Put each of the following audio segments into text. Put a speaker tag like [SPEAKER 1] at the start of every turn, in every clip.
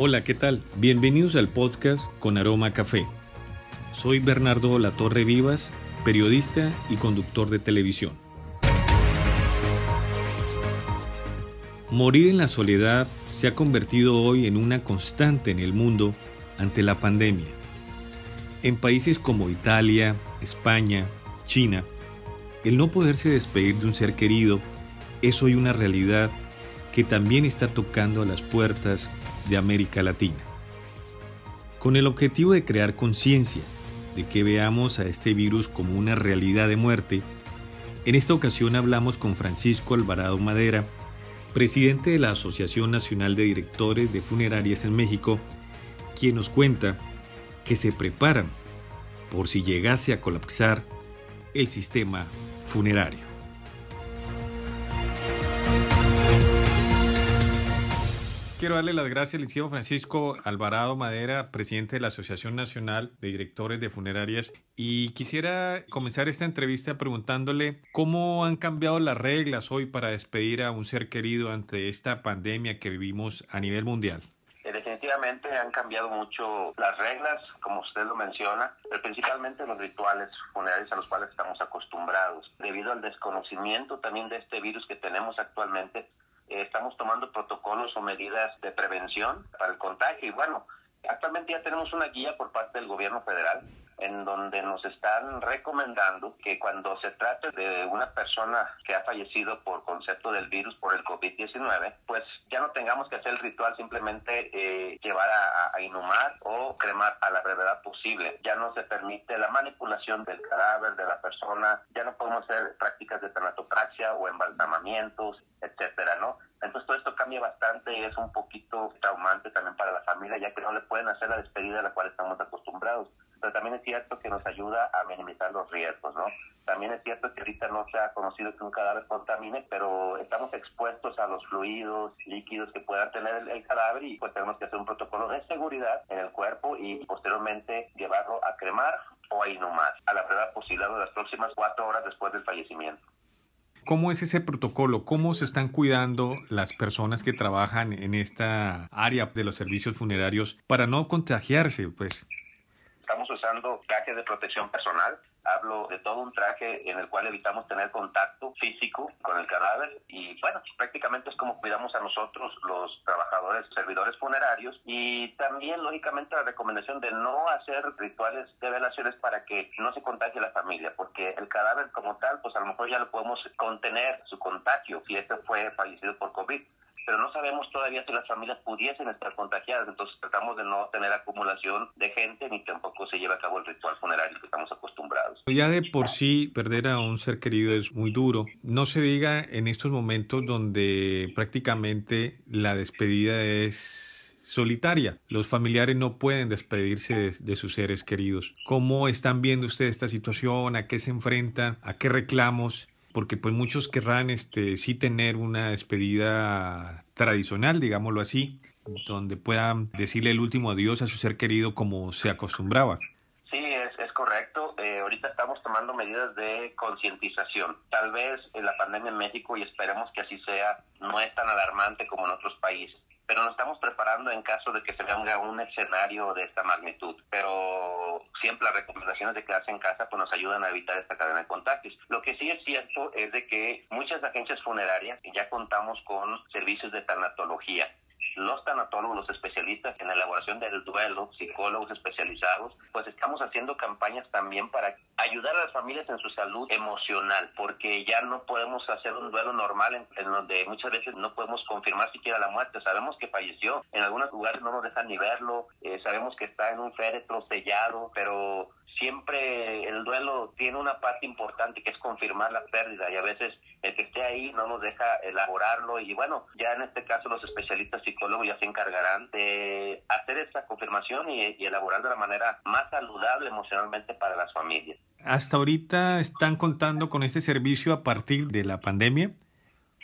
[SPEAKER 1] Hola, ¿qué tal? Bienvenidos al podcast con Aroma Café. Soy Bernardo Latorre Vivas, periodista y conductor de televisión. Morir en la soledad se ha convertido hoy en una constante en el mundo ante la pandemia. En países como Italia, España, China, el no poderse despedir de un ser querido es hoy una realidad que también está tocando a las puertas de América Latina. Con el objetivo de crear conciencia de que veamos a este virus como una realidad de muerte, en esta ocasión hablamos con Francisco Alvarado Madera, presidente de la Asociación Nacional de Directores de Funerarias en México, quien nos cuenta que se preparan por si llegase a colapsar el sistema funerario. Quiero darle las gracias al licenciado Francisco Alvarado Madera, presidente de la Asociación Nacional de Directores de Funerarias, y quisiera comenzar esta entrevista preguntándole cómo han cambiado las reglas hoy para despedir a un ser querido ante esta pandemia que vivimos a nivel mundial.
[SPEAKER 2] Eh, definitivamente han cambiado mucho las reglas, como usted lo menciona, pero principalmente los rituales funerarios a los cuales estamos acostumbrados. Debido al desconocimiento también de este virus que tenemos actualmente, estamos tomando protocolos o medidas de prevención para el contagio. Y bueno, actualmente ya tenemos una guía por parte del gobierno federal en donde nos están recomendando que cuando se trate de una persona que ha fallecido por concepto del virus por el COVID-19, pues ya no tengamos que hacer el ritual simplemente eh, llevar a, a, inhumar o cremar a la brevedad posible. Ya no se permite la manipulación del cadáver de la persona, ya no podemos hacer prácticas de tanatopraxia o embalsamamientos, etcétera, ¿no? Entonces todo esto cambia bastante y es un poquito traumante también para la familia, ya que no le pueden hacer la despedida a la cual estamos acostumbrados pero también es cierto que nos ayuda a minimizar los riesgos, ¿no? También es cierto que ahorita no se ha conocido que un cadáver contamine, pero estamos expuestos a los fluidos, líquidos que puedan tener el, cadáver y pues tenemos que hacer un protocolo de seguridad en el cuerpo y posteriormente llevarlo a cremar o a inhumar a la brevedad posible de las próximas cuatro horas después del fallecimiento.
[SPEAKER 1] ¿Cómo es ese protocolo? ¿Cómo se están cuidando las personas que trabajan en esta área de los servicios funerarios para no contagiarse? Pues
[SPEAKER 2] usando trajes de protección personal. Hablo de todo un traje en el cual evitamos tener contacto físico con el cadáver y bueno, prácticamente es como cuidamos a nosotros los trabajadores, servidores funerarios y también lógicamente la recomendación de no hacer rituales de velaciones para que no se contagie la familia, porque el cadáver como tal, pues a lo mejor ya lo podemos contener su contagio si este fue fallecido por COVID pero no sabemos todavía si las familias pudiesen estar contagiadas, entonces tratamos de no tener acumulación de gente ni tampoco se lleva a cabo el ritual funerario que estamos acostumbrados.
[SPEAKER 1] Ya de por sí perder a un ser querido es muy duro, no se diga en estos momentos donde prácticamente la despedida es solitaria. Los familiares no pueden despedirse de, de, sus seres queridos. ¿Cómo están viendo ustedes esta situación? ¿A qué se enfrentan? ¿A qué reclamos? Porque pues muchos querrán este sí tener una despedida tradicional, digámoslo así, donde puedan decirle el último adiós a su ser querido como se acostumbraba.
[SPEAKER 2] Sí, es, es correcto. Eh, ahorita estamos tomando medidas de concientización. Tal vez en la pandemia en México, y esperemos que así sea, no es tan alarmante como en otros países pero nos estamos preparando en caso de que se venga un escenario de esta magnitud. Pero siempre las recomendaciones de quedarse en casa pues nos ayudan a evitar esta cadena de contagios. Lo que sí es cierto es de que muchas agencias funerarias ya contamos con servicios de tanatología los tanatólogos, los especialistas en elaboración del duelo, psicólogos especializados, pues estamos haciendo campañas también para ayudar a las familias en su salud emocional, porque ya no podemos hacer un duelo normal en, en donde muchas veces no podemos confirmar siquiera la muerte. Sabemos que falleció, en algunos lugares no nos dejan ni verlo, eh, sabemos que está en un féretro sellado, pero siempre el duelo tiene una parte importante que es confirmar la pérdida y a veces el que esté ahí no nos deja elaborarlo y bueno, ya en este caso los especialistas psicólogos ya se encargarán de hacer esa confirmación y, y elaborar de la manera más saludable emocionalmente para las familias.
[SPEAKER 1] ¿Hasta ahorita están contando con este servicio a partir de la pandemia?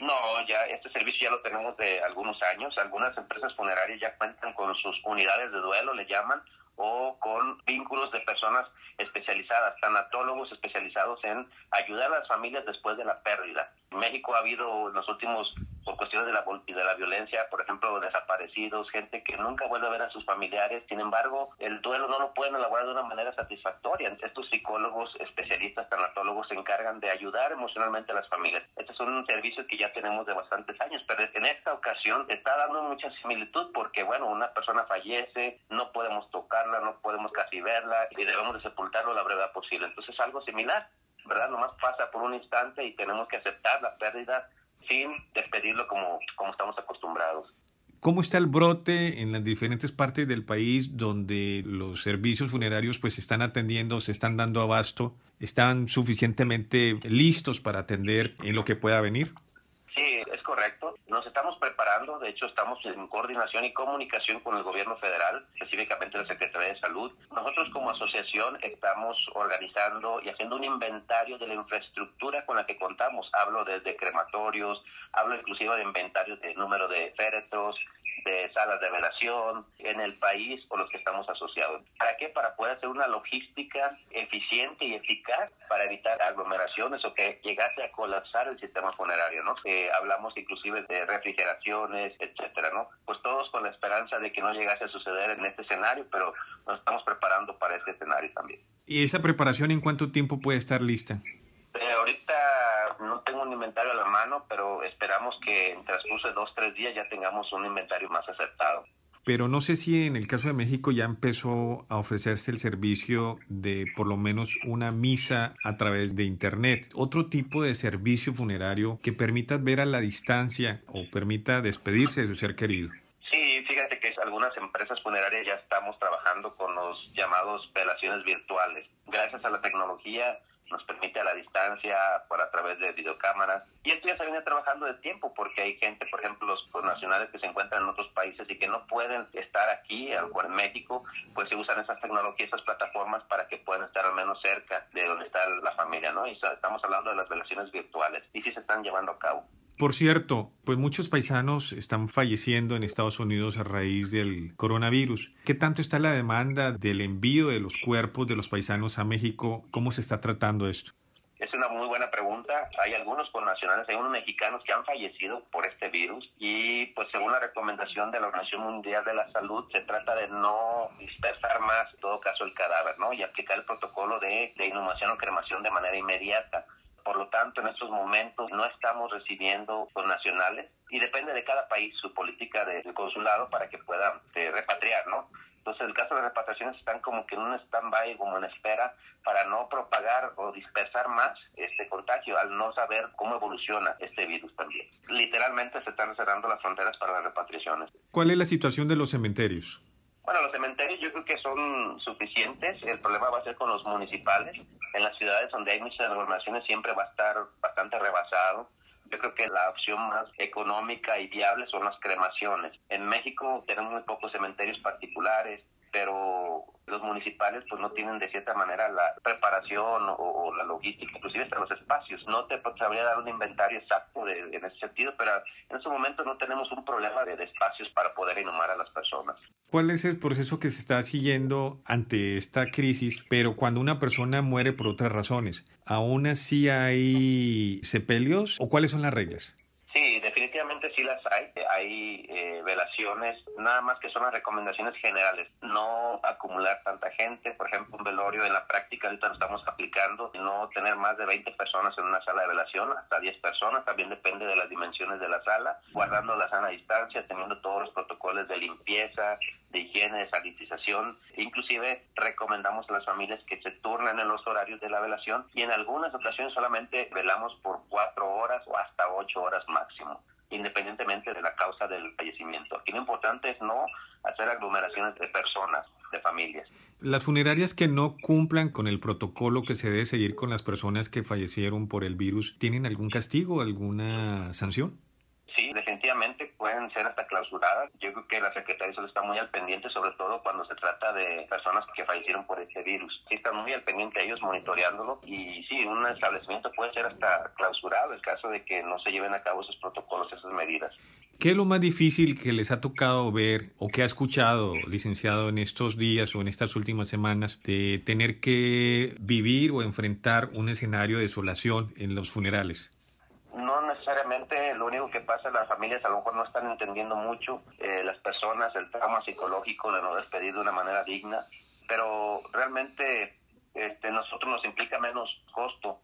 [SPEAKER 2] No, ya este servicio ya lo tenemos de algunos años. Algunas empresas funerarias ya cuentan con sus unidades de duelo, le llaman, o con vínculos de personas especializadas, tanatólogos especializados en ayudar a las familias después de la pérdida. En México ha habido en los últimos por cuestiones de la, de violencia, por ejemplo, desaparecidos, gente que nunca vuelve a ver a sus familiares. Sin embargo, el duelo no lo pueden elaborar de una manera satisfactoria. Estos psicólogos, especialistas, tanatólogos se encargan de ayudar emocionalmente a las familias. Este es un servicio que ya tenemos de bastantes años, pero en esta ocasión está dando mucha similitud porque, bueno, una persona fallece, no podemos tocarla, no podemos casi verla y debemos de sepultarlo la brevedad posible. Entonces, algo similar, ¿verdad? Nomás pasa por un instante y tenemos que aceptar la pérdida sin despedirlo como, como estamos acostumbrados.
[SPEAKER 1] ¿Cómo está el brote en las diferentes partes del país donde los servicios funerarios pues están atendiendo, se están dando abasto, están suficientemente listos para atender en lo que pueda venir?
[SPEAKER 2] Correcto. Nos estamos preparando, de hecho estamos en coordinación y comunicación con el gobierno federal, específicamente la Secretaría de Salud. Nosotros como asociación estamos organizando y haciendo un inventario de la infraestructura con la que contamos. Hablo desde crematorios, hablo inclusive de inventarios de número de féretros, de salas de velación en el país o los que estamos asociados. ¿Para qué? Para poder hacer una logística eficiente y eficaz para evitar aglomeraciones o que llegase a colapsar el sistema funerario, ¿no? Eh, hablamos inclusive de refrigeraciones, etcétera, ¿no? Pues todos con la esperanza de que no llegase a suceder en este escenario, pero nos estamos preparando para este escenario también.
[SPEAKER 1] ¿Y esa preparación en cuánto tiempo puede estar lista?
[SPEAKER 2] Tengo un inventario a la mano, pero esperamos que en transcurso de dos, tres días ya tengamos un inventario más acertado.
[SPEAKER 1] Pero no sé si en el caso de México ya empezó a ofrecerse el servicio de por lo menos una misa a través de Internet. Otro tipo de servicio funerario que permita ver a la distancia o permita despedirse de su ser querido.
[SPEAKER 2] Sí, fíjate que algunas empresas funerarias ya estamos trabajando con los llamados velaciones virtuales. Gracias a la tecnología nos permite a la distancia, por a través de videocámaras. Y esto ya se viene trabajando de tiempo porque hay gente, por ejemplo, los, nacionales que se encuentran en otros países y que no pueden estar aquí o en México, pues se usan esas tecnologías, esas plataformas para que puedan estar al menos cerca de donde está la familia, ¿no? Y estamos hablando de las relaciones virtuales y sí se están llevando a cabo.
[SPEAKER 1] Por cierto, pues muchos paisanos están falleciendo en Estados Unidos a raíz del coronavirus. ¿Qué tanto está la demanda del envío de los cuerpos de los paisanos a México? ¿Cómo se está tratando esto?
[SPEAKER 2] Es una muy buena pregunta. Hay algunos connacionales, hay unos mexicanos que han fallecido por este virus y pues según la recomendación de la Organización Mundial de la Salud se trata de no dispersar más, en todo caso, el cadáver, ¿no? Y aplicar el protocolo de, de inhumación o cremación de manera inmediata. Por lo tanto, en estos momentos no estamos recibiendo los nacionales y depende de cada país su política de, consulado para que puedan eh, repatriar, ¿no? Entonces, el caso de repatriaciones están como que en un stand-by, como en espera, para no propagar o dispersar más este contagio, al no saber cómo evoluciona este virus también. Literalmente se están cerrando las fronteras para las repatriaciones.
[SPEAKER 1] ¿Cuál es la situación de los cementerios?
[SPEAKER 2] Bueno, los cementerios yo creo que son suficientes. El problema va a ser con los municipales. En las ciudades donde hay muchas aglomeraciones siempre va a estar bastante rebasado. Yo creo que la opción más económica y viable son las cremaciones. En México tenemos muy pocos cementerios particulares, pero los municipales pues no tienen de cierta manera la preparación o, la logística, inclusive hasta los espacios. No te sabría dar un inventario exacto en ese sentido, pero en este momento no tenemos un problema de, de espacios para poder inhumar a las personas.
[SPEAKER 1] ¿Cuál es el proceso que se está siguiendo ante esta crisis, pero cuando una persona muere por otras razones? ¿Aún así hay sepelios o cuáles son las reglas?
[SPEAKER 2] Sí, definitivamente sí las hay. Hay eh, velaciones, nada más que son las recomendaciones generales. No acumular tanta gente. Por ejemplo, un velorio en la práctica ahorita lo estamos aplicando. No tener más de 20 personas en una sala de velación, hasta 10 personas. También depende de las dimensiones de la sala. Guardando la sana distancia, teniendo todos los protocolos de limpieza, de higiene, de sanitización. Inclusive recomendamos a las familias que se turnen en los horarios de la velación y en algunas ocasiones solamente velamos por cuatro horas o hasta ocho horas máximo independientemente de la causa del fallecimiento. Aquí lo importante es no hacer aglomeraciones de personas, de familias.
[SPEAKER 1] Las funerarias que no cumplan con el protocolo que se debe seguir con las personas que fallecieron por el virus, ¿tienen algún castigo, alguna sanción?
[SPEAKER 2] Definitivamente pueden ser hasta clausuradas. Yo creo que la Secretaría de está muy al pendiente, sobre todo cuando se trata de personas que fallecieron por este virus. Sí, están muy al pendiente ellos monitoreándolo y sí, un establecimiento puede ser hasta clausurado en caso de que no se lleven a cabo esos protocolos, esas medidas.
[SPEAKER 1] ¿Qué es lo más difícil que les ha tocado ver o que ha escuchado, licenciado, en estos días o en estas últimas semanas de tener que vivir o enfrentar un escenario de desolación en los funerales?
[SPEAKER 2] No necesariamente sé, lo único que pasa, las familias a lo mejor no están entendiendo mucho, eh, las personas, el trauma psicológico de no despedir de una manera digna, pero realmente este, nosotros nos implica menos costo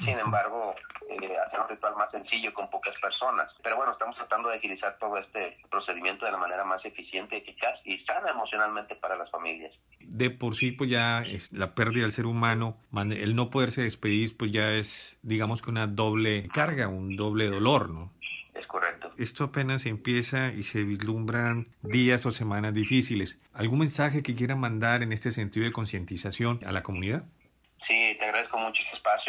[SPEAKER 2] sin embargo, eh, hacer un ritual más sencillo con pocas personas. Pero bueno, estamos tratando de agilizar todo este procedimiento de la manera más eficiente, eficaz y sana emocionalmente para las familias.
[SPEAKER 1] De por sí, pues ya es la pérdida del ser humano, el no poderse despedir, pues ya es, digamos que una doble carga, un doble dolor, ¿no?
[SPEAKER 2] Es correcto.
[SPEAKER 1] Esto apenas empieza y se vislumbran días o semanas difíciles. ¿Algún mensaje que quieran mandar en este sentido de concientización a la comunidad?
[SPEAKER 2] Sí, te agradezco mucho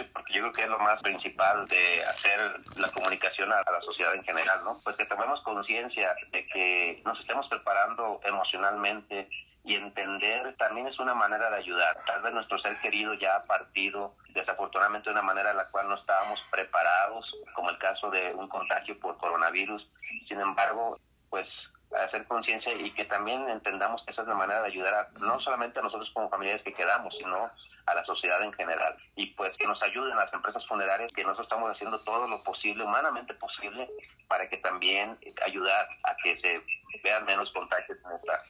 [SPEAKER 2] porque yo creo que es lo más principal de hacer la comunicación a, la sociedad en general, ¿no? Pues que tomemos conciencia de que nos estemos preparando emocionalmente y entender también es una manera de ayudar. Tal vez nuestro ser querido ya ha partido desafortunadamente de una manera en la cual no estábamos preparados, como el caso de un contagio por coronavirus. Sin embargo, pues hacer conciencia y que también entendamos que esa es la manera de ayudar a, no solamente a nosotros como familiares que quedamos, sino a la sociedad en general. Y pues que nos ayuden las empresas funerarias, que nosotros estamos haciendo todo lo posible, humanamente posible, para que también ayudar a que se vean menos contagios en esta,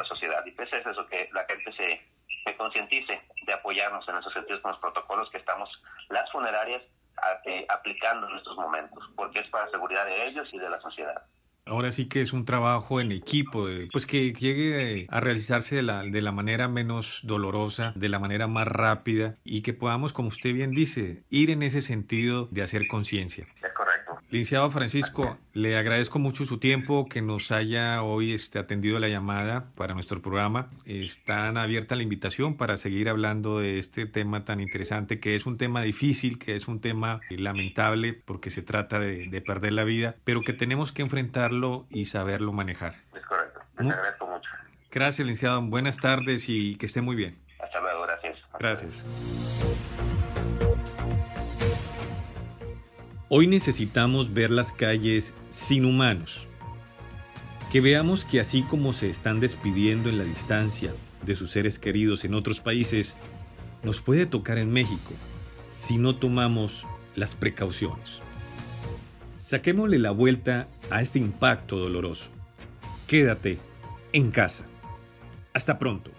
[SPEAKER 2] en sociedad. Y pues es eso, que la gente se, se concientice de apoyarnos en esos sentidos con los protocolos que estamos las funerarias eh, aplicando en estos momentos, porque es para la seguridad de ellos y de la sociedad.
[SPEAKER 1] Ahora sí que es un trabajo en equipo, pues que llegue a realizarse de la, de la manera menos dolorosa, de la manera más rápida y que podamos, como usted bien dice, ir en ese sentido de hacer conciencia. Licenciado Francisco, le agradezco mucho su tiempo que nos haya hoy este, atendido la llamada para nuestro programa. Está abierta la invitación para seguir hablando de este tema tan interesante, que es un tema difícil, que es un tema lamentable porque se trata de, de perder la vida, pero que tenemos que enfrentarlo y saberlo manejar.
[SPEAKER 2] Es correcto. Les agradezco mucho.
[SPEAKER 1] Gracias, licenciado. Buenas tardes y que esté muy bien.
[SPEAKER 2] Hasta luego. Gracias.
[SPEAKER 1] Gracias. Hoy necesitamos ver las calles sin humanos. Que veamos que así como se están despidiendo en la distancia de sus seres queridos en otros países, nos puede tocar en México si no tomamos las precauciones. Saquémosle la vuelta a este impacto doloroso. Quédate en casa. Hasta pronto.